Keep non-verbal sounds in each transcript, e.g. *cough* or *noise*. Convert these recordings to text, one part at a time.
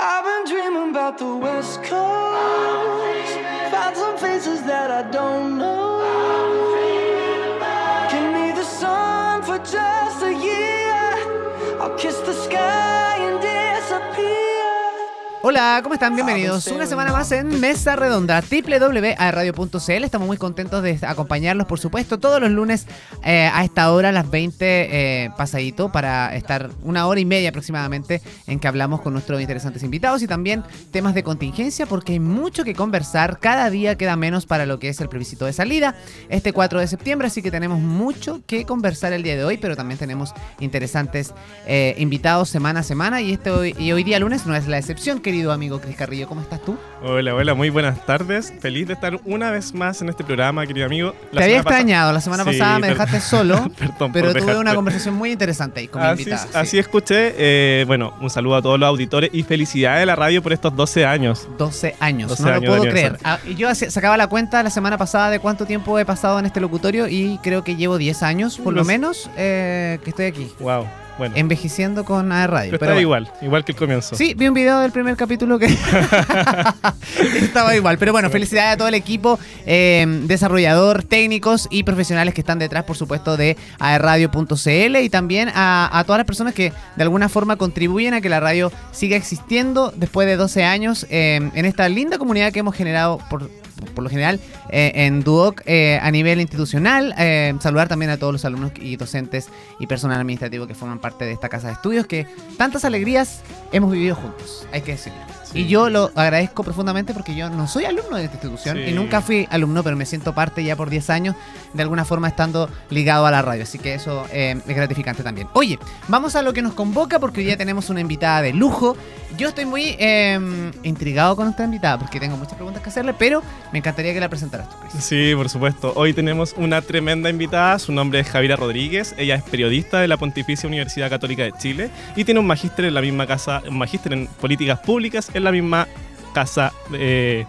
I've been dreaming about the West Coast. Found some faces that I don't know. Give me the sun for just a year. I'll kiss the sky. Hola, ¿cómo están? Bienvenidos una semana más en Mesa Redonda, www.radio.cl. Estamos muy contentos de acompañarlos, por supuesto, todos los lunes eh, a esta hora, a las 20 eh, pasadito, para estar una hora y media aproximadamente en que hablamos con nuestros interesantes invitados y también temas de contingencia, porque hay mucho que conversar. Cada día queda menos para lo que es el plebiscito de salida, este 4 de septiembre, así que tenemos mucho que conversar el día de hoy, pero también tenemos interesantes eh, invitados semana a semana y, este hoy, y hoy día lunes no es la excepción querido amigo Cris Carrillo. ¿Cómo estás tú? Hola, hola, muy buenas tardes. Feliz de estar una vez más en este programa, querido amigo. La Te había extrañado, la semana pasada me dejaste solo, *laughs* pero tuve una conversación muy interesante ahí con mi así, invitada. Así escuché. Eh, bueno, un saludo a todos los auditores y felicidades de la radio por estos 12 años. 12 años, no lo puedo creer. Ah, yo sacaba la cuenta la semana pasada de cuánto tiempo he pasado en este locutorio y creo que llevo 10 años, por lo menos, eh, que estoy aquí. Wow. Envejeciendo con AR Radio. Pero, estaba igual, igual que el comienzo. Sí, vi un video del primer capítulo que *laughs* estaba igual. Pero bueno, felicidades a todo el equipo, eh, desarrollador, técnicos y profesionales que están detrás, por supuesto, de aerradio.cl y también a, todas las personas que de alguna forma contribuyen a que la radio siga existiendo después de 12 años eh, en esta linda comunidad que hemos generado por por lo general eh, en Duoc eh, a nivel institucional. Saludar también a todos los alumnos y docentes y personal administrativo que forman parte de esta casa de estudios que tantas alegrías hemos vivido juntos, hay que decirlo. Y yo lo agradezco profundamente porque yo no soy alumno de esta institución y nunca fui alumno, pero me siento parte ya por 10 años, de alguna forma estando ligado a la radio. Así que eso es gratificante también. Oye, vamos a lo que nos convoca porque hoy día tenemos una invitada de lujo. Yo estoy muy em, intrigado con esta invitada porque tengo muchas preguntas que hacerle, pero me encantaría que la presentaras tú, Chris. Sí, por supuesto. Hoy tenemos una tremenda invitada. Su nombre es Javiera Rodríguez. Ella es periodista de la Pontificia Universidad Católica de Chile y tiene un magíster en la misma casa, un magíster en políticas públicas en la misma casa. Eh,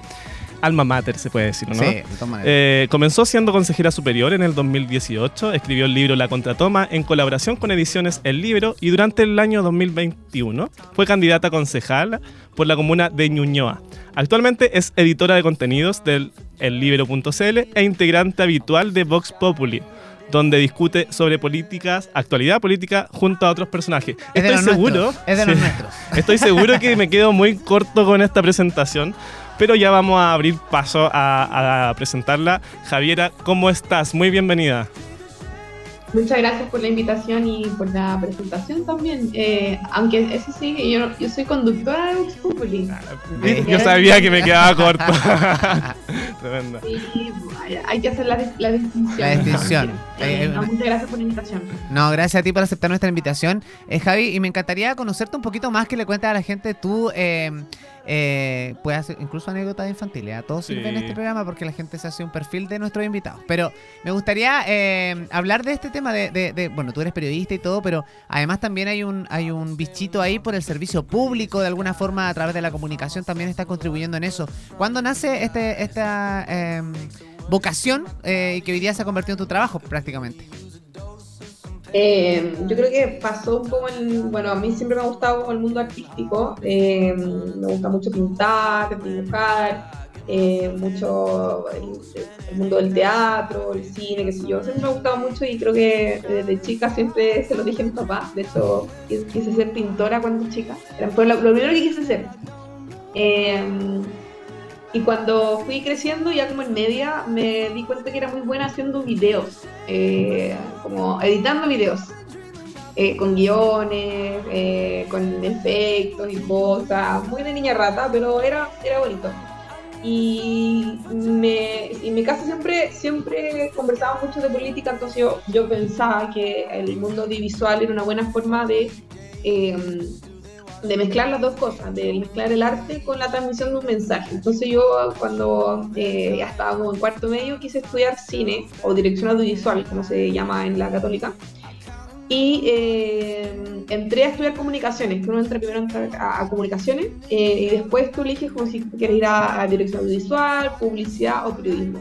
alma mater, se puede decir, ¿no? Sí, de todas eh, comenzó siendo consejera superior en el 2018, escribió el libro La Contratoma en colaboración con Ediciones El Libro y durante el año 2021 fue candidata a concejal por la comuna de Ñuñoa. Actualmente es editora de contenidos del ellibero.cl e integrante habitual de Vox Populi donde discute sobre políticas, actualidad política, junto a otros personajes. estoy seguro. Es de los nuestros. *laughs* Estoy seguro que me quedo muy corto con esta presentación, pero ya vamos a abrir paso a, a presentarla. Javiera, ¿cómo estás? Muy bienvenida. Muchas gracias por la invitación y por la presentación también. Eh, aunque eso sí, yo, yo soy conductora de Vox Populi. Yo sabía que me quedaba corto. *laughs* Tremendo. Sí, hay que hacer la, la distinción. La distinción. *laughs* Eh, eh, muchas gracias por la invitación. No, gracias a ti por aceptar nuestra invitación. Javi, y me encantaría conocerte un poquito más, que le cuentes a la gente tú eh, puede hacer incluso anécdotas infantiles. A todos sirven en este programa porque la gente se hace un perfil de nuestros invitados. Pero me gustaría eh, hablar de este tema de, bueno, tú eres periodista y todo, pero además también hay un, hay un bichito ahí por el servicio público, de alguna forma a través de la comunicación también está contribuyendo en eso. ¿Cuándo nace este, esta em, vocación eh, que hoy día se ha convertido en tu trabajo prácticamente? Eh, yo creo que pasó un poco en, bueno, a mí siempre me ha gustado el mundo artístico, eh, me gusta mucho pintar, dibujar, eh, mucho el, mundo del teatro, el cine, qué sé yo, siempre me ha gustado mucho y creo que desde chica siempre se lo dije a mi papá, de hecho quise ser pintora cuando chica, fue lo, lo primero que quise ser. Y cuando fui creciendo, ya como en media, me di cuenta que era muy buena haciendo videos, eh, como editando videos, eh, con guiones, eh, con efectos y cosas, muy de niña rata, pero era, era bonito. Y me, en mi casa siempre, siempre conversaba mucho de política, entonces yo, yo pensaba que el mundo audiovisual era una buena forma de de mezclar las dos cosas, de mezclar el arte con la transmisión de un mensaje. Entonces yo cuando eh, ya estaba como en cuarto medio quise estudiar cine o dirección audiovisual, como se llama en la católica. Y eh, entré a estudiar comunicaciones, que uno entra primero a, comunicaciones eh, y después tú eliges como si quieres ir a, a dirección audiovisual, publicidad o periodismo.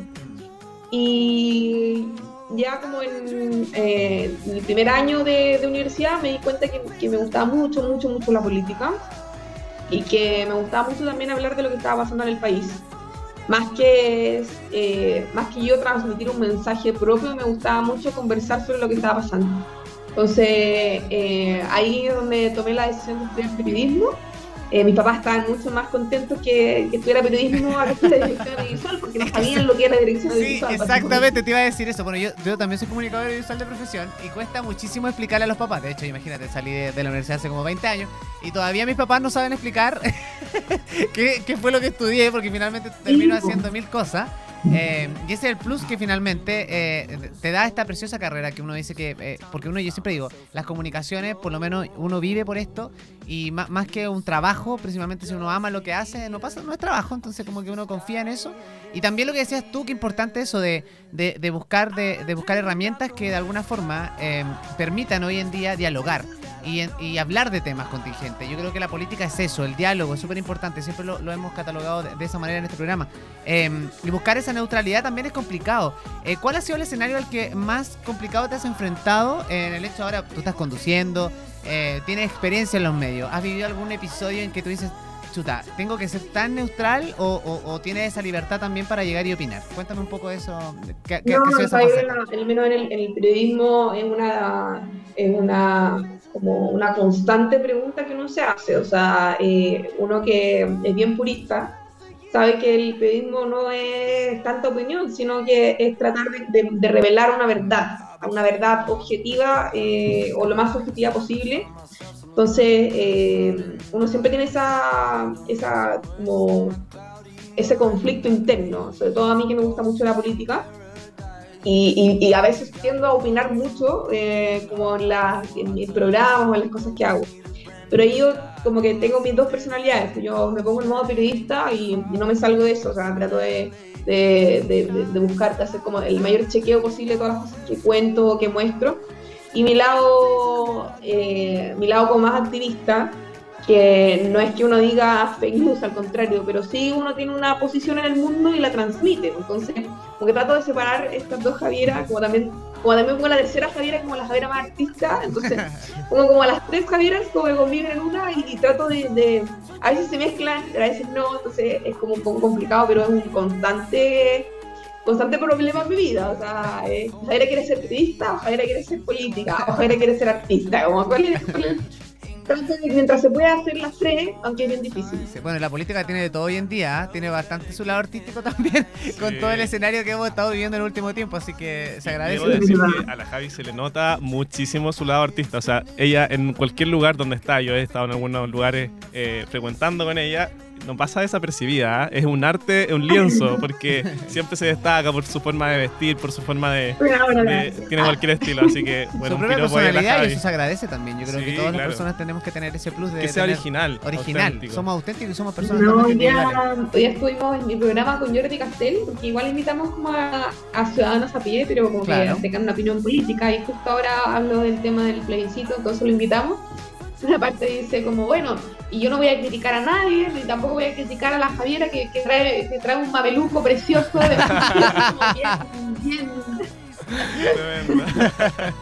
Y ya como en, eh, el primer año de, universidad me di cuenta que, me gustaba mucho, mucho, mucho la política. y que me gustaba mucho también hablar de lo que estaba pasando en el país. Más que, eh, más que yo transmitir un mensaje propio, me gustaba mucho conversar sobre lo que estaba pasando. Entonces, eh, ahí es donde tomé la decisión de estudiar periodismo eh, mis papás estaban mucho más contentos que, que estuviera periodismo a estuviera dirección audiovisual, porque no sabían lo que era dirección audiovisual. Sí, exactamente, te iba a decir eso. Bueno, yo, yo también soy comunicador audiovisual de profesión y cuesta muchísimo explicarle a los papás. De hecho, imagínate, salí de, de la universidad hace como 20 años y todavía mis papás no saben explicar *laughs* qué, qué fue lo que estudié, porque finalmente termino haciendo mil cosas. Eh, y ese es el plus que finalmente eh, te da esta preciosa carrera que uno dice que, eh, porque uno, yo siempre digo, las comunicaciones, por lo menos uno vive por esto y más, más, que un trabajo, principalmente si uno ama lo que hace, no pasa, no es trabajo, entonces como que uno confía en eso. Y también lo que decías tú, que importante eso de, de, de buscar, de, de, buscar herramientas que de alguna forma permitan hoy en día dialogar y, y, hablar de temas contingentes. Yo creo que la política es eso, el diálogo es súper importante, siempre lo, lo, hemos catalogado de, de, esa manera en este programa. Eh, y buscar esa neutralidad también es complicado. Eh, ¿Cuál ha sido el escenario al que más complicado te has enfrentado en el hecho ahora, tú estás conduciendo, eh, tienes experiencia en los medios, ¿has vivido algún episodio en que tú dices, chuta, ¿tengo que ser tan neutral o, o, o tienes esa libertad también para llegar y opinar? Cuéntame un poco de eso. ¿Qué, no, qué esa el menos en el, en el periodismo es una... Es una como una constante pregunta que uno se hace. O sea, eh, uno que es bien purista sabe que el periodismo no es tanta opinión, sino que es tratar de, revelar una verdad, una verdad objetiva eh, o lo más objetiva posible. Entonces, eh, uno siempre tiene esa, esa como ese conflicto interno, sobre todo a mí que me gusta mucho la política, y, y, y, a veces tiendo a opinar mucho eh, como en, la, en, mis programas o en las cosas que hago. Pero yo como que tengo mis dos personalidades. Yo me pongo en modo periodista y, no me salgo de eso. O sea, trato de, de, de, buscar, hacer como el mayor chequeo posible de todas las cosas que cuento o que muestro. Y mi lado, eh, mi lado como más activista, que no es que uno diga fake news, al contrario, pero sí uno tiene una posición en el mundo y la transmite. Entonces, como que trato de separar estas dos Javieras, como también, como también pongo la tercera Javiera como la Javiera más artista, entonces *laughs* pongo como a las tres Javieras como que conviven en una y, y trato de, de, a veces se mezclan, a veces no, entonces es como un poco complicado, pero es un constante constante problema en mi vida, o sea, eh, Javiera quiere ser periodista, o Javiera quiere ser política, o Javiera quiere ser artista, como cuál es, cuál es mientras se pueda hacer las tres, aunque es bien difícil. Sí, bueno, la política tiene de todo hoy en día, ¿eh? tiene bastante su lado artístico *laughs* también, sí. con todo el escenario que hemos estado viviendo en el último tiempo, así que se agradece. Debo decir que a la Javi se le nota muchísimo su lado artista, o sea, ella en cualquier lugar donde está, yo he estado en algunos lugares eh, frecuentando con ella, no pasa desapercibida, ¿eh? es un arte, es un lienzo, *laughs* porque siempre se destaca por su forma de vestir, por su forma de... de tiene cualquier estilo, así que bueno, su propia personalidad y eso se agradece también. Yo creo sí, que todas claro. las personas tenemos que tener ese plus de... Que sea original. Original. Auténtico. Somos auténticos y somos personas no, hoy día, hoy estuvimos en mi programa con Jordi Castell, porque igual invitamos como a, a ciudadanos a pie, pero como claro. que tengan una opinión política, y justo ahora hablo del tema del plebiscito, entonces lo invitamos una parte dice como, bueno, y yo no voy a criticar a nadie, ni tampoco voy a criticar a la Javiera que, que trae, que trae un mameluco precioso de bien, *laughs* bien. *laughs*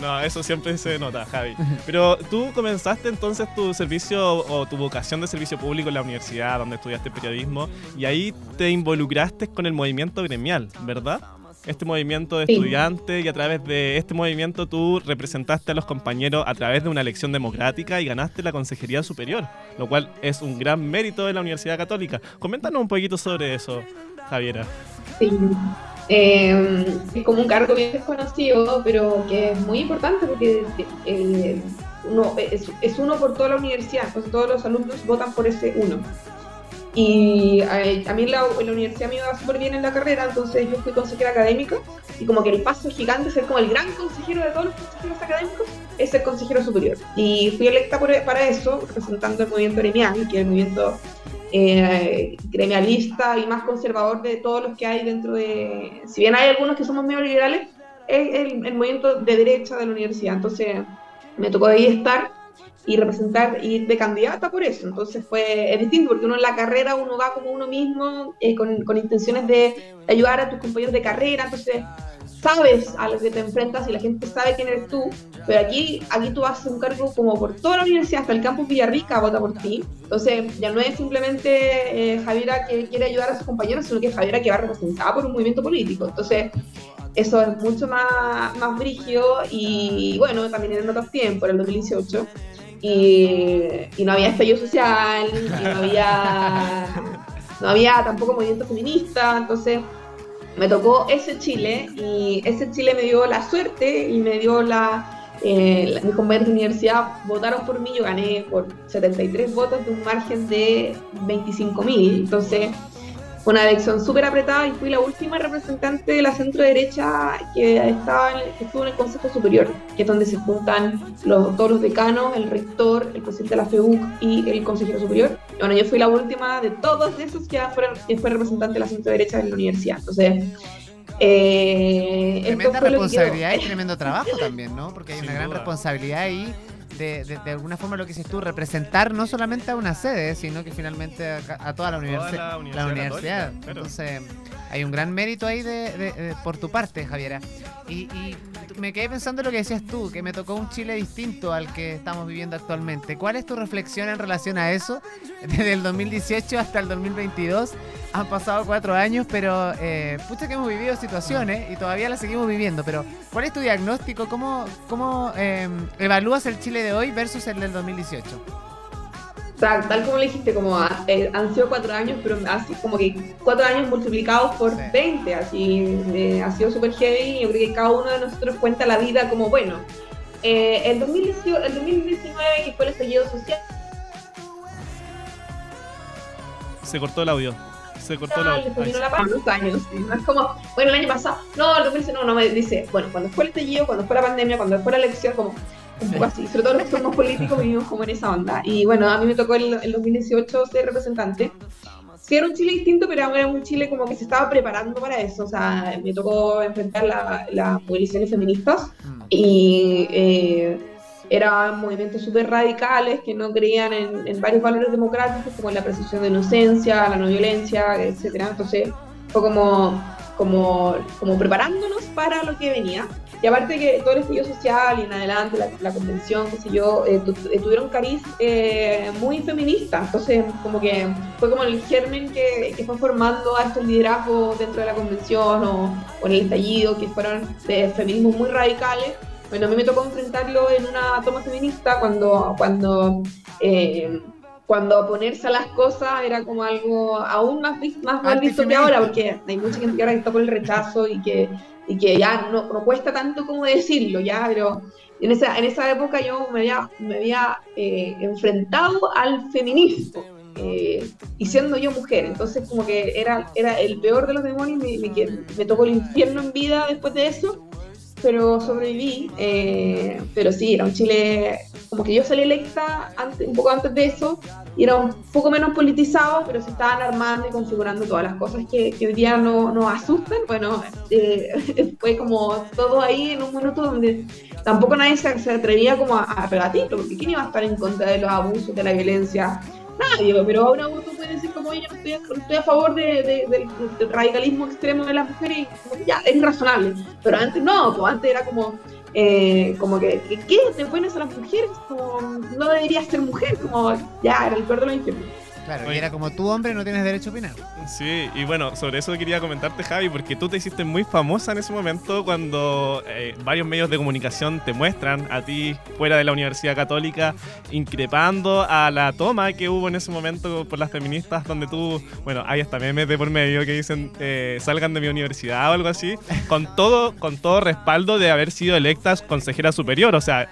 No, eso siempre se nota, Javi. Pero tú comenzaste entonces tu servicio o tu vocación de servicio público en la universidad donde estudiaste periodismo y ahí te involucraste con el movimiento gremial, ¿verdad? Este movimiento de sí. estudiantes y a través de este movimiento tú representaste a los compañeros a través de una elección democrática y ganaste la Consejería Superior, lo cual es un gran mérito de la Universidad Católica. Coméntanos un poquito sobre eso, Javiera. Sí. Eh, es como un cargo bien desconocido, pero que es muy importante porque eh, uno, es, es, uno por toda la universidad, pues todos los alumnos votan por ese uno. Y a, a mí la, la, universidad me iba súper bien en la carrera, entonces yo fui consejera académica y como que el paso gigante, ser como el gran consejero de todos los consejeros académicos, es ser consejero superior. Y fui electa por, para eso, representando el movimiento gremial, que es el movimiento eh, gremialista y más conservador de todos los que hay dentro de... Si bien hay algunos que somos medio liberales, es el, el movimiento de derecha de la universidad. Entonces me tocó ahí estar y representar, ir de candidata por eso. Entonces fue, es distinto porque uno en la carrera uno va como uno mismo, eh, con, con, intenciones de ayudar a tus compañeros de carrera, entonces sabes a lo que te enfrentas y la gente sabe quién eres tú, pero aquí, aquí tú haces un cargo como por toda la universidad, hasta el campus Villarrica vota por ti. Entonces ya no es simplemente eh, Javiera que quiere ayudar a sus compañeros, sino que Javiera que va representada por un movimiento político. Entonces eso es mucho más, más brígido y bueno, también en otros tiempos, en el 2018. Y, y, no había estallido social, y no había, *laughs* no había tampoco movimiento feminista, entonces me tocó ese Chile y ese Chile me dio la suerte y me dio la... Eh, mis compañeros de universidad votaron por mí, yo gané por 73 votos de un margen de 25 mil, entonces una elección súper apretada y fui la última representante de la centro derecha que, estaba que estuvo en el Consejo Superior, que es donde se juntan los, todos los decanos, el rector, el presidente de la FEUC y el consejero superior. bueno, yo fui la última de todos esos que, fueron, que fue representante de la centro derecha de la universidad. Entonces, eh, Tremenda responsabilidad y tremendo trabajo también, ¿no? Porque hay una gran responsabilidad ahí de, de, alguna forma lo que dices tú, representar no solamente a una sede, sino que finalmente a, toda la, universidad. La universidad. Entonces, hay un gran mérito ahí de, por tu parte, Javiera. Y, me quedé pensando lo que decías tú, que me tocó un Chile distinto al que estamos viviendo actualmente. ¿Cuál es tu reflexión en relación a eso? *laughs* Desde el 2018 hasta el 2022 han pasado cuatro años, pero eh, pucha que hemos vivido situaciones y todavía las seguimos viviendo. Pero, ¿cuál es tu diagnóstico? ¿Cómo, cómo em, evalúas el Chile de hoy versus el del 2018? Tal, tal como le dijiste, como eh, han sido cuatro años, pero así como que cuatro años multiplicados por 20, así eh, ha sido súper heavy. Yo creo que cada uno de nosotros cuenta la vida como bueno. Eh, el, 2018, el 2019, que fue el estallido social. Se cortó el audio. Se cortó el audio. Se la dos años. ¿sí? es como, bueno, el año pasado, no, el 2019, no, no, me dice, bueno, cuando fue el estallido, cuando fue la pandemia, cuando fue la elección, como un poco así. Sobre todo los que somos políticos vivimos como en esa onda. Y bueno, a mí me tocó en el 2018 ser representante. Sí, era un Chile distinto, pero era un Chile como que se estaba preparando para eso. O sea, me tocó enfrentar las la movilizaciones feministas y eh, eran movimientos súper radicales que no creían en, en, varios valores democráticos, como la presunción de inocencia, la no violencia, etcétera. Entonces, fue como, como, como preparándonos para lo que venía. Y aparte que todo el estudio social y en adelante, la, convención, qué sé yo, eh, eh, tuvieron cariz eh, muy feminista. Entonces, como que fue como el germen que, que fue formando a estos liderazgos dentro de la convención o, en el estallido, que fueron de feminismos muy radicales. Bueno, a mí me tocó enfrentarlo en una toma feminista cuando, cuando, cuando oponerse a las cosas era como algo aún más, más mal visto que ahora, porque hay mucha gente que ahora está por el rechazo y que y que ya no, no, cuesta tanto como decirlo, ya, pero en esa, en esa época yo me había, me había eh, enfrentado al feminismo. Eh, y siendo yo mujer, entonces como que era, era el peor de los demonios, me, me, me tocó el infierno en vida después de eso, pero sobreviví. Eh, pero sí, era un Chile, como que yo salí electa antes, un poco antes de eso, y era un poco menos politizado, pero se estaban armando y configurando todas las cosas que, hoy día no, nos asustan. Bueno, eh, *laughs* fue como todo ahí en un minuto donde tampoco nadie se, atrevía como a, a porque ¿quién iba a estar en contra de los abusos, de la violencia? nadie, pero ahora uno puede decir como yo no estoy, a favor de, del radicalismo extremo de las mujeres y ya, es razonable, pero antes no, pues antes era como, eh, como que, ¿qué? ¿Te pones a las mujeres? Como, no deberías ser mujer, como ya, era el peor de los infiernos. Claro, y era como tú, hombre, no tienes derecho a opinar. Sí, y bueno, sobre eso quería comentarte, Javi, porque tú te hiciste muy famosa en ese momento cuando eh, varios medios de comunicación te muestran a ti fuera de la Universidad Católica increpando a la toma que hubo en ese momento por las feministas, donde tú, bueno, hay hasta memes de por medio que dicen eh, salgan de mi universidad o algo así, con todo, con todo respaldo de haber sido electas consejera superior, o sea,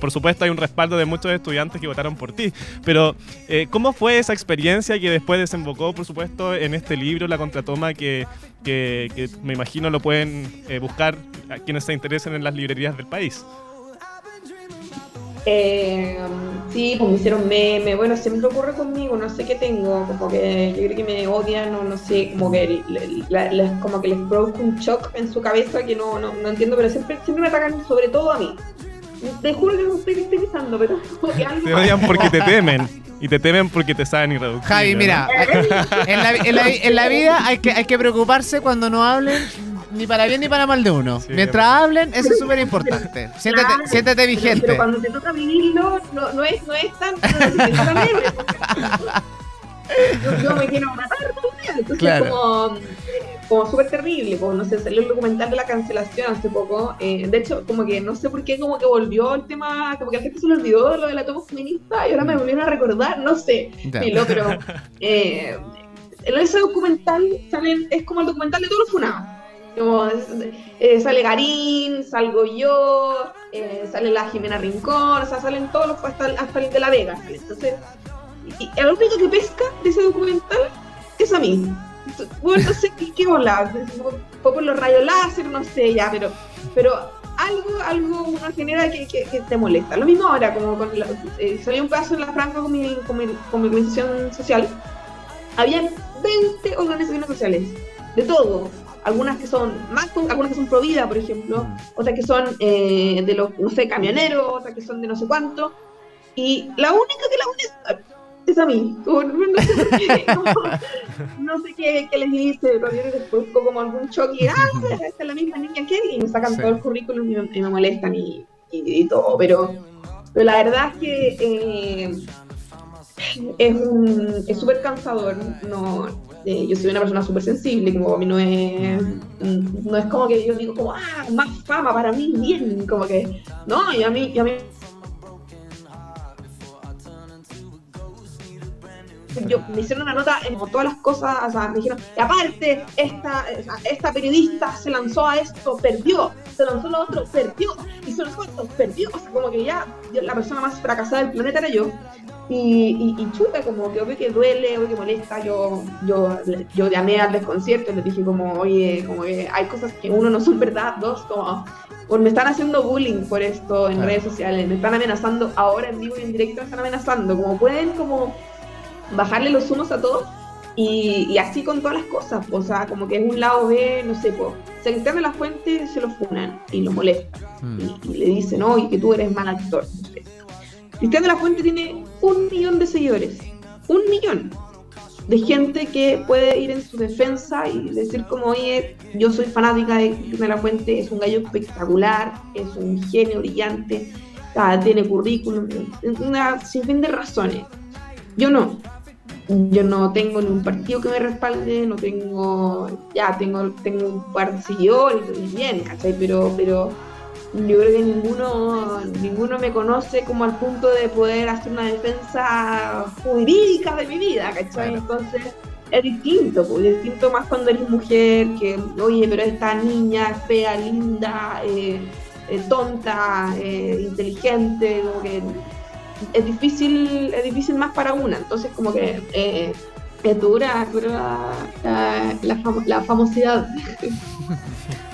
por supuesto hay un respaldo de muchos estudiantes que votaron por ti, pero eh, ¿cómo fue esa experiencia que después desembocó, por supuesto, en este libro, La Contratoma, que, que, me imagino lo pueden eh, buscar a quienes se interesen en las librerías del país? Eh, sí, pues me hicieron meme, bueno, siempre ocurre conmigo, no sé qué tengo, como que yo creo que me odian o no sé, como que, como que les produzco un shock en su cabeza que no, no, no entiendo, pero siempre, siempre me atacan sobre todo a mí. Te juro que no estoy victimizando, pero como que algo Te odian porque te temen. Y te temen porque te saben irreductible. Javi, mira, en la, en la- en la vida hay que, hay que preocuparse cuando no hablen ni para bien ni para mal de uno. Sí. Mientras hablen, eso es súper importante. Siéntete, Claro, vigente. Pero, cuando te toca vivirlo, no, no, es, no es tan, no es tan leve, porque Yo, yo me quiero matar día, entonces Claro. como, eh, como súper terrible, como no sé, salió el documental de la cancelación hace poco, eh, de hecho como que no sé por qué como que volvió el tema, como que la gente se le olvidó lo de la toma feminista y ahora me volvieron a recordar, no sé, filo, pero *laughs* eh, ese documental salen, es como el documental de todos los funados. Como, eh, sale Garín, salgo yo, eh, sale la Jimena Rincón, o sea, salen todos los, hasta, hasta el de La Vega. sale. Entonces, y, y el único que pesca de ese documental es a mí. Bueno, no sé qué, qué bola, fue por los rayos láser, no sé ya, pero, pero algo, algo uno genera que, que, que te molesta. Lo mismo ahora, como con la, eh, salió un pedazo en la franja con mi, con mi, con mi organización social, habían 20 organizaciones sociales, de todo. Algunas que son más, algunas que son pro vida, por ejemplo, otras que son eh, de los, no sé, camioneros, otras que son de no sé cuánto. Y la única que la une es a mí. Como, no, sé por qué, como, no sé qué, qué les dice, pero después como algún choque, ah, *laughs* esta es la misma niña que y me sacan Sí. todo el currículum y me, y me molestan y, y- y todo, pero, pero la verdad es que eh, es un- es súper cansador, no, eh, yo soy una persona súper sensible, como a mí no es, no es como que yo digo como, ah, más fama para mí, bien, como que, no, y a mí, y a mí yo, me hicieron una nota en todas las cosas, o sea, me dijeron, y aparte, esta, sea, esta periodista se lanzó a esto, perdió, se lanzó a lo otro, perdió, lanzó a esto, perdió, o sea, como que ya yo- la persona más fracasada del planeta era yo. Y, y, y chuta, como que obvio que duele, obvio que molesta, yo, yo, yo llamé al desconcierto y les dije como, oye, como que hay cosas que uno no son verdad, dos, como, me están haciendo bullying por esto en Claro. redes sociales, me están amenazando, ahora en vivo y en directo me están amenazando, como pueden como bajarle los humos a todos y, y así con todas las cosas, o sea, como que es un lado B, no sé, pues, se de la fuente, se lo funan y lo molestan Mm. y, y le dicen, oye, que tú eres mal actor. Cristian de la Fuente tiene un millón de seguidores, un millón de gente que puede ir en su defensa y decir como, oye, yo soy fanática de Cristian de la Fuente, es un gallo espectacular, es un genio brillante, ah, tiene currículum, una sinfín de razones. Yo no. Yo no tengo ni un partido que me respalde, no tengo, ya tengo, tengo un par de seguidores, y bien, ¿cachai? Pero, pero yo creo que ninguno, ninguno me conoce como al punto de poder hacer una defensa jurídica de mi vida, ¿cachai? Claro. Entonces es distinto, pues, es distinto más cuando eres mujer, que, oye, pero esta niña es fea, linda, eh, eh, tonta, eh, inteligente, como que es difícil, es difícil más para una, entonces como que eh, es dura, dura la, la, famo- la famosidad. *laughs*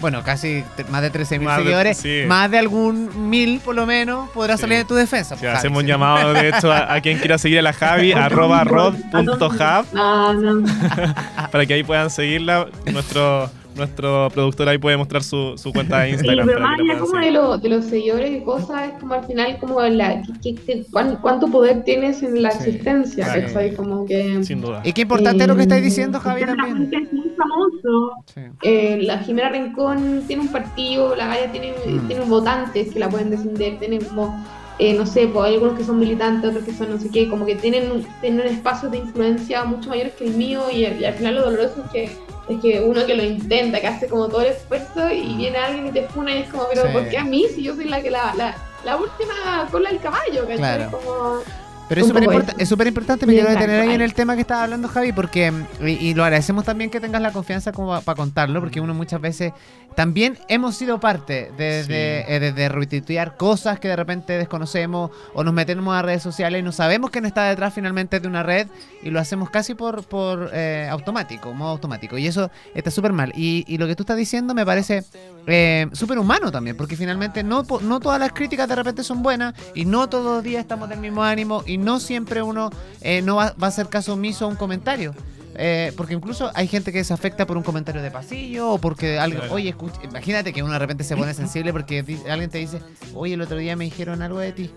Bueno, casi más de 13.000 Más de- seguidores, sí. más de algún mil por lo menos podrá Sí. salir de tu defensa. Sí, pues, Javi, hacemos un llamado, de hecho, a, a quien quiera seguir a la Javi, *laughs* arroba rod.hub, No, no. *laughs* para que ahí puedan seguirla. Nuestro, nuestro productor ahí puede mostrar su, su cuenta de Sí, *laughs* Instagram. pero para más allá como de, lo- de los seguidores y cosas, es como al final como la, que- que- que- cuán- cuánto poder tienes en la Sí, existencia, claro. ¿cachai? Como que... Sin duda. Y qué importante es lo que estáis diciendo, eh, Javi, Cristian de la es muy famoso. Sí. Eh, la Jimena Rincón tiene un partido, la Gaya tiene, Mm. tiene votantes que la pueden defender, tienen como, eh, no sé, pues, hay algunos que son militantes, otros que son no sé qué, como que tienen, tienen espacios de influencia mucho mayores que el mío y, y al final lo doloroso es que, es que uno que lo intenta, que hace como todo el esfuerzo y viene alguien y te funa y es como, pero Sí. ¿por qué a mí si yo soy la que la, la, la última cola del caballo? ¿cachai? Claro. Como, Pero es súper importa- importante, me quiero detener ahí en el tema que estaba hablando Javi, porque, y, y lo agradecemos también que tengas la confianza como para contarlo, porque uno muchas veces también hemos sido parte de, Sí. de, eh, de- de retuitear cosas que de repente desconocemos o nos metemos a redes sociales y no sabemos quién está detrás finalmente de una red y lo hacemos casi por, por eh, automático, modo automático. Y eso está súper mal. Y, y lo que tú estás diciendo me parece eh, súper humano también, porque finalmente no, no todas las críticas de repente son buenas y no todos los días estamos del mismo ánimo y no siempre uno eh, no va, va a hacer caso omiso a un comentario. Eh, porque incluso hay gente que se afecta por un comentario de pasillo o porque algo, Claro. oye, escucha- imagínate que uno de repente se pone sensible porque alguien te dice, oye, el otro día me dijeron algo de ti.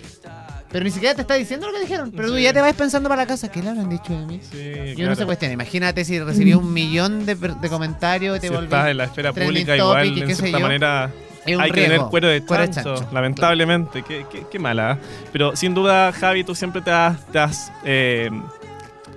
Pero ni siquiera te está diciendo lo que dijeron, pero tú Sí. ya te vas pensando para la casa, ¿qué le habrán dicho de mí? Sí, Y uno claro. se cuestiona, imagínate si recibí un millón de, de comentarios y te si estás en la esfera pública, topic igual, y sé cierta yo. manera, Hay que tener cuero de cuero de chancho, lamentablemente. Qué, qué- qué mala. ¿eh? Pero sin duda, Javi, tú siempre te has... te has, eh,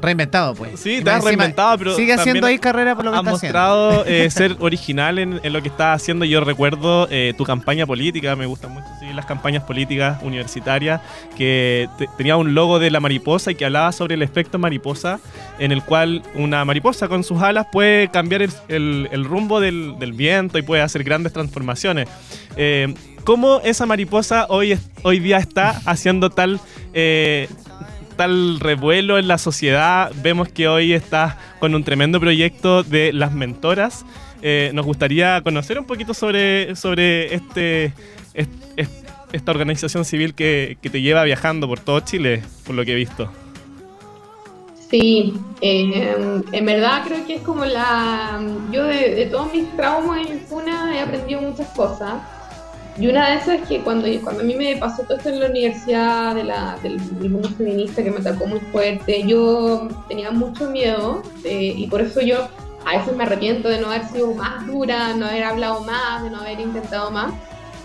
Reinventado, pues. Sí, Y te has reinventado, pero Sigue haciendo ahí carrera por lo que está haciendo. mostrado eh, *laughs* ser original en, en lo que estás haciendo. Yo recuerdo eh, tu campaña política, me gustan mucho seguir las campañas políticas universitarias, que te- tenía un logo de la mariposa y que hablaba sobre el efecto mariposa, en el cual una mariposa con sus alas puede cambiar el, el- el rumbo del, del viento y puede hacer grandes transformaciones. Eh, ¿Cómo esa mariposa hoy, hoy día está haciendo tal... tal revuelo en la sociedad. Vemos que hoy estás con un tremendo proyecto de las mentoras. Eh, nos gustaría conocer un poquito sobre, sobre este, est- est- esta organización civil que, que te lleva viajando por todo Chile, por lo que he visto. Sí, eh, en verdad creo que es como la... Yo de, de todos mis traumas en Funa he aprendido muchas cosas. Y una de esas es que cuando, cuando a mí me pasó todo esto en la universidad de la- del, del mundo feminista que me atacó muy fuerte, yo tenía mucho miedo eh, y por eso yo a veces me arrepiento de no haber sido más dura, no haber hablado más, de no haber intentado más,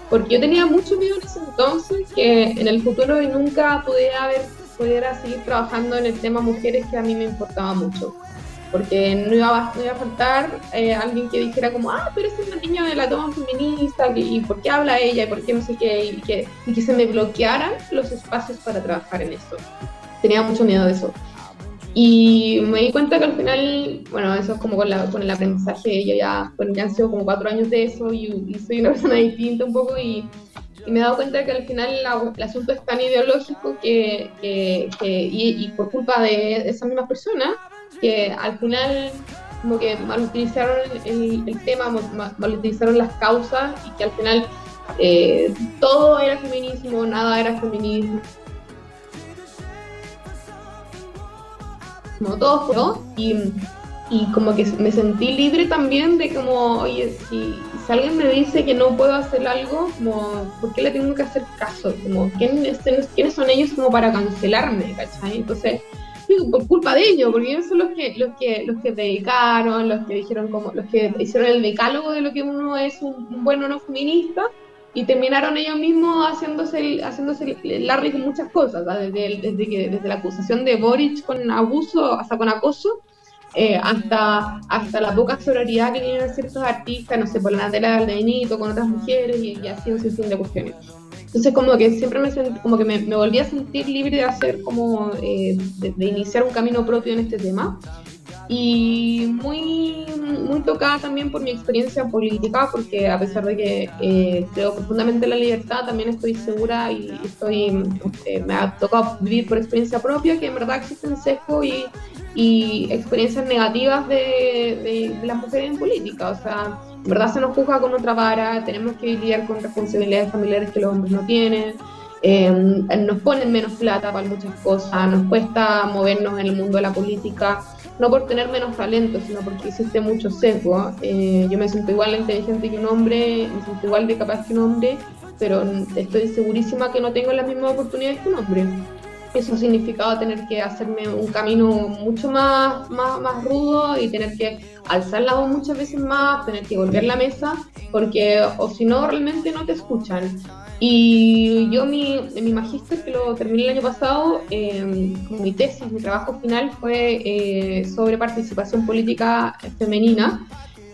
porque yo tenía mucho miedo en ese entonces que en el futuro nunca pudiera, haber, pudiera seguir trabajando en el tema mujeres que a mí me importaba mucho porque no iba a, no iba a faltar eh, alguien que dijera como, ah, pero ese es el niño de la toma feminista, y por qué habla ella, y por qué no sé qué, y que, y que se me bloquearan los espacios para trabajar en esto. Tenía mucho miedo de eso. Y me di cuenta que al final, bueno, eso es como con, la- con el aprendizaje, yo ya, bueno, ya han sido como cuatro años de eso y, y soy una *laughs* persona distinta un poco y, y me he dado cuenta que al final la- el asunto es tan ideológico que, que- que- y, y por culpa de esas mismas personas, que al final como que mal utilizaron el, el tema, mal, mal utilizaron las causas y que al final eh, todo era feminismo, nada era feminismo. Como todo ¿no? y, y como que me sentí libre también de como, oye, si, alguien me dice que no puedo hacer algo, como, ¿por qué le tengo que hacer caso? Como, ¿quién, es- ¿quiénes son ellos como para cancelarme? ¿cachai? Entonces, por culpa de ellos, porque ellos son los que, los que, los que dedicaron, los que dijeron como, los que hicieron el decálogo de lo que uno es un, buen no feminista, y terminaron ellos mismos haciéndose haciéndose Larry con muchas cosas, desde, desde, que, desde la acusación de Boric con abuso hasta con acoso, eh, hasta, hasta la poca sororidad que tienen ciertos artistas, no sé, por la Natalia Benito con otras mujeres y, y así un sinfín de cuestiones. Entonces como que siempre me sent- como que me, me volví a sentir libre de hacer como eh, de, de iniciar un camino propio en este tema. Y muy muy tocada también por mi experiencia política porque a pesar de que eh, creo profundamente en la libertad también estoy segura y estoy eh, me ha tocado vivir por experiencia propia que en verdad existen sesgos y, y experiencias negativas de, de- de las mujeres en política. O sea en verdad se nos juzga con otra vara, tenemos que lidiar con responsabilidades familiares que los hombres no tienen, eh, nos ponen menos plata para muchas cosas, nos cuesta movernos en el mundo de la política, no por tener menos talento, sino porque existe mucho sesgo. Eh, yo me siento igual de inteligente que un hombre, me siento igual de capaz que un hombre, pero estoy segurísima que no tengo las mismas oportunidades que un hombre. Eso ha significado tener que hacerme un camino mucho más, más, más rudo y tener que alzar la voz muchas veces más, tener que volver la mesa, porque o si no, realmente no te escuchan. Y yo mi, mi magíster, que lo terminé el año pasado, eh, mi tesis, mi trabajo final fue eh, sobre participación política femenina.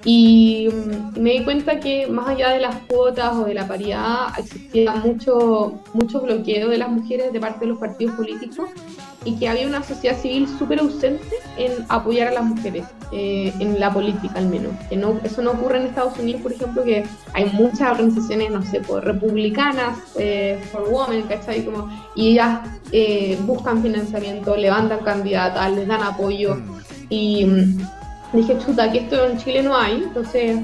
Y, mm, me di cuenta que más allá de las cuotas o de la paridad, existía mucho, mucho bloqueo de las mujeres de parte de los partidos políticos y que había una sociedad civil súper ausente en apoyar a las mujeres, eh, en la política al menos. Que no, eso no ocurre en Estados Unidos, por ejemplo, que hay muchas organizaciones, no sé, pues, republicanas, eh, for women, ¿cachai? Como, y ellas eh, buscan financiamiento, levantan candidatas, les dan apoyo. Y mm, dije, chuta, que esto en Chile no hay, entonces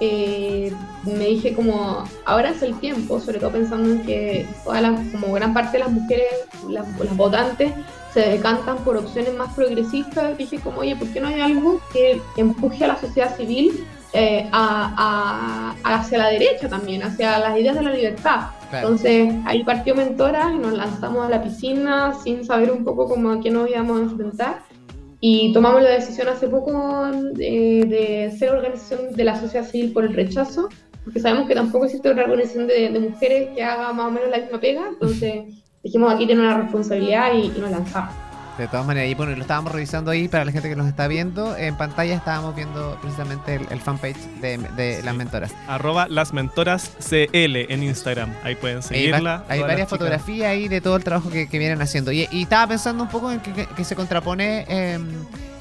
eh, me dije como, ahora es el tiempo, sobre todo pensando en que todas las, como gran parte de las mujeres, las, las votantes, se decantan por opciones más progresistas, dije como, oye, ¿por qué no hay algo que empuje a la sociedad civil eh, a, a- hacia la derecha también, hacia las ideas de la libertad? Claro. Entonces ahí partió Mentora y nos lanzamos a la piscina sin saber un poco cómo a qué nos íbamos a enfrentar. Y tomamos la decisión hace poco de, de ser organización de la sociedad civil por el rechazo, porque sabemos que tampoco existe otra organización de, de mujeres que haga más o menos la misma pega. Entonces *laughs* dijimos aquí tiene una responsabilidad y, y nos lanzamos. De todas maneras, y bueno, lo estábamos revisando ahí para la gente que nos está viendo. En pantalla estábamos viendo precisamente el, el fanpage de, de las mentoras. Arroba las mentoras CL en Instagram. Ahí pueden seguirla. hay varias fotografías ahí de todo el trabajo que, que vienen haciendo. Y, y estaba pensando un poco en que, que- que se contrapone eh,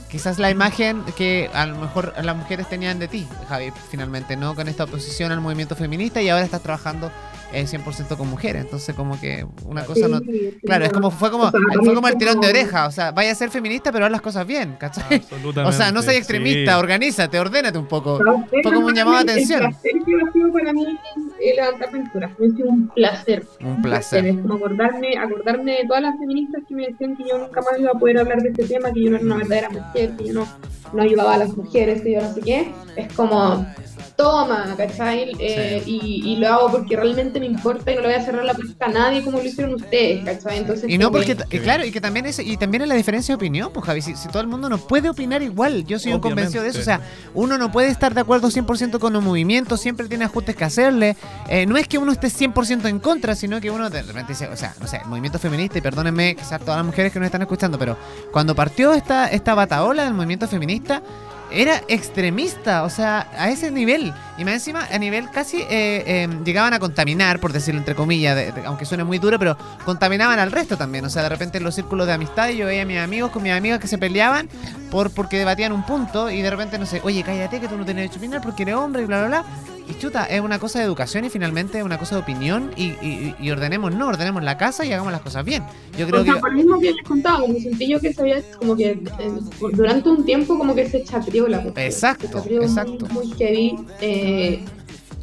quizás la imagen que a lo mejor las mujeres tenían de ti, Javi, finalmente, ¿no? Con esta oposición al movimiento feminista y ahora estás trabajando eh, 100% con mujeres. Entonces, como que una cosa no... Sí, Claro, es como, fue como, fue como el tirón de oreja. O sea, vaya a ser feminista, pero haz las cosas bien, ¿cachai? Absolutamente. *laughs* O sea, no seas extremista, sí. organízate, ordénate un poco. Fue como un llamado de atención. El placer que ha sido para mí levantar pinturas. Ha sido un placer. Un placer. Es como acordarme, acordarme de todas las feministas que me decían que yo nunca más iba a poder hablar de este tema, que yo no era una verdadera mujer, que yo no, no ayudaba a las mujeres, que yo no sé qué. Es como, toma, ¿cachai? Eh, y, y lo hago porque realmente me importa y no le voy a cerrar la puerta a nadie como lo hicieron ustedes, ¿cachai? Entonces, Y no porque, que- claro, y que también es, y también es la diferencia de opinión, pues Javi, si, si todo el mundo no puede opinar igual, yo soy un convencido de eso, o sea, uno no puede estar de acuerdo 100% con un movimiento, siempre tiene ajustes que hacerle, Eh, no es que uno esté 100% en contra, sino que uno de repente dice, o sea, no sé, el movimiento feminista, y perdónenme quizás todas las mujeres que nos están escuchando, pero cuando partió esta, esta bataola del movimiento feminista, era extremista, o sea, a ese nivel. Y más encima, a nivel casi eh, eh, llegaban a contaminar, por decirlo entre comillas, de- aunque suene muy duro, pero contaminaban al resto también. O sea, de repente en los círculos de amistad yo veía a mis amigos con mis amigas que se peleaban por porque debatían un punto y de repente, no sé, oye, cállate que tú no tienes derecho opinar porque eres hombre y bla, bla, bla. Y chuta, es una cosa de educación y finalmente es una cosa de opinión y, y, y ordenemos, no, ordenemos la casa y hagamos las cosas bien. Yo creo o sea, que... por lo mismo que les contaba, como sentí yo que se había, como que eh, durante un tiempo como que se chatrió la cuestión. Exacto, Se chatrió exacto. Muy, muy heavy, eh,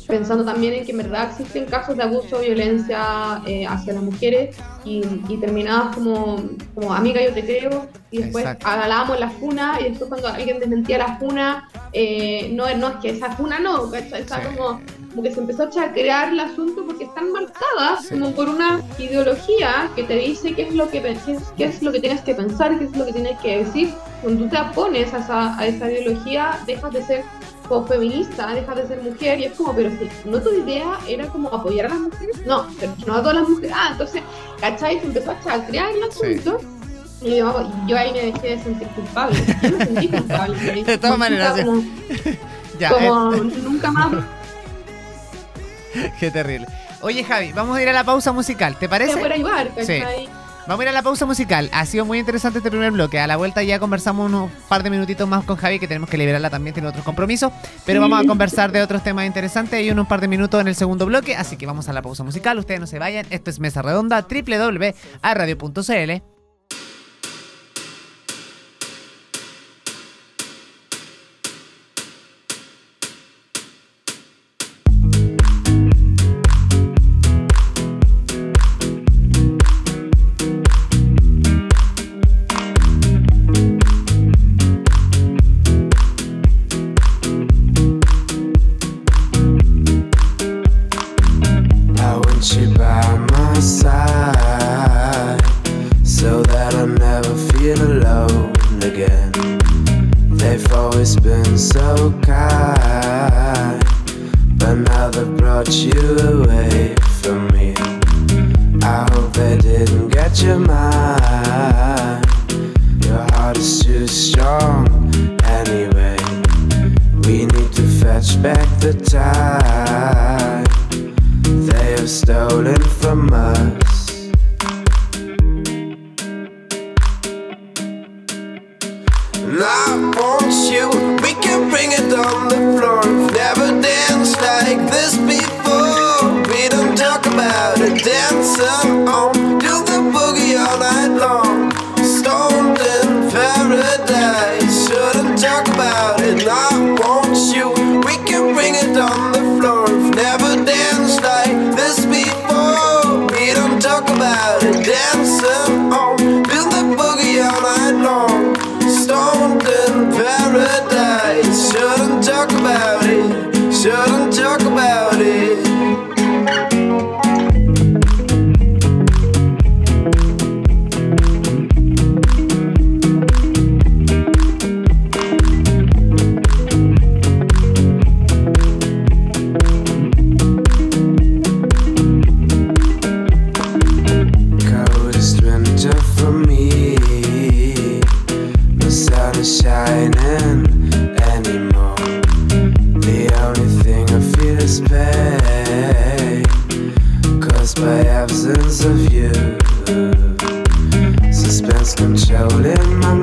pensando también en que en verdad existen casos de abuso, violencia eh, hacia las mujeres y, y terminabas como, como amiga yo te creo y después hablábamos la funa y después cuando alguien desmentía la funa, eh, no, no es que esa funa no, ¿cachai? Está Sí. como como que se empezó a chacrear el asunto porque están marcadas Sí. como por una ideología que te dice qué es lo que qué es, es lo que tienes que pensar, qué es lo que tienes que decir. Cuando tú te opones a esa, a esa ideología, dejas de ser como feminista, dejas de ser mujer y es como, pero si no tu idea era como apoyar a las mujeres, no, pero no a todas las mujeres. Ah, entonces, ¿cachai? Se empezó a chacrear el asunto. Y yo, yo ahí me dejé de sentir culpable. Yo me sentí culpable. *laughs* me De todas maneras, sí. Como, *laughs* Ya, como nunca más eh, *laughs* qué terrible. Oye, Javi, vamos a ir a la pausa musical, ¿te parece? a poder ayudar, ¿cachai? Vamos a ir a la pausa musical. Ha sido muy interesante este primer bloque. A la vuelta ya conversamos unos par de minutitos más con Javi, que tenemos que liberarla también, tiene otros compromisos. Pero vamos a conversar de otros temas interesantes y unos par de minutos en el segundo bloque. Así que vamos a la pausa musical. Ustedes no se vayan. Esto es Mesa Redonda, www.radio.cl. And I want you, we can bring it on the floor. Never danced like this shining anymore. The only thing I feel is pain caused by absence of you. Suspense controlling my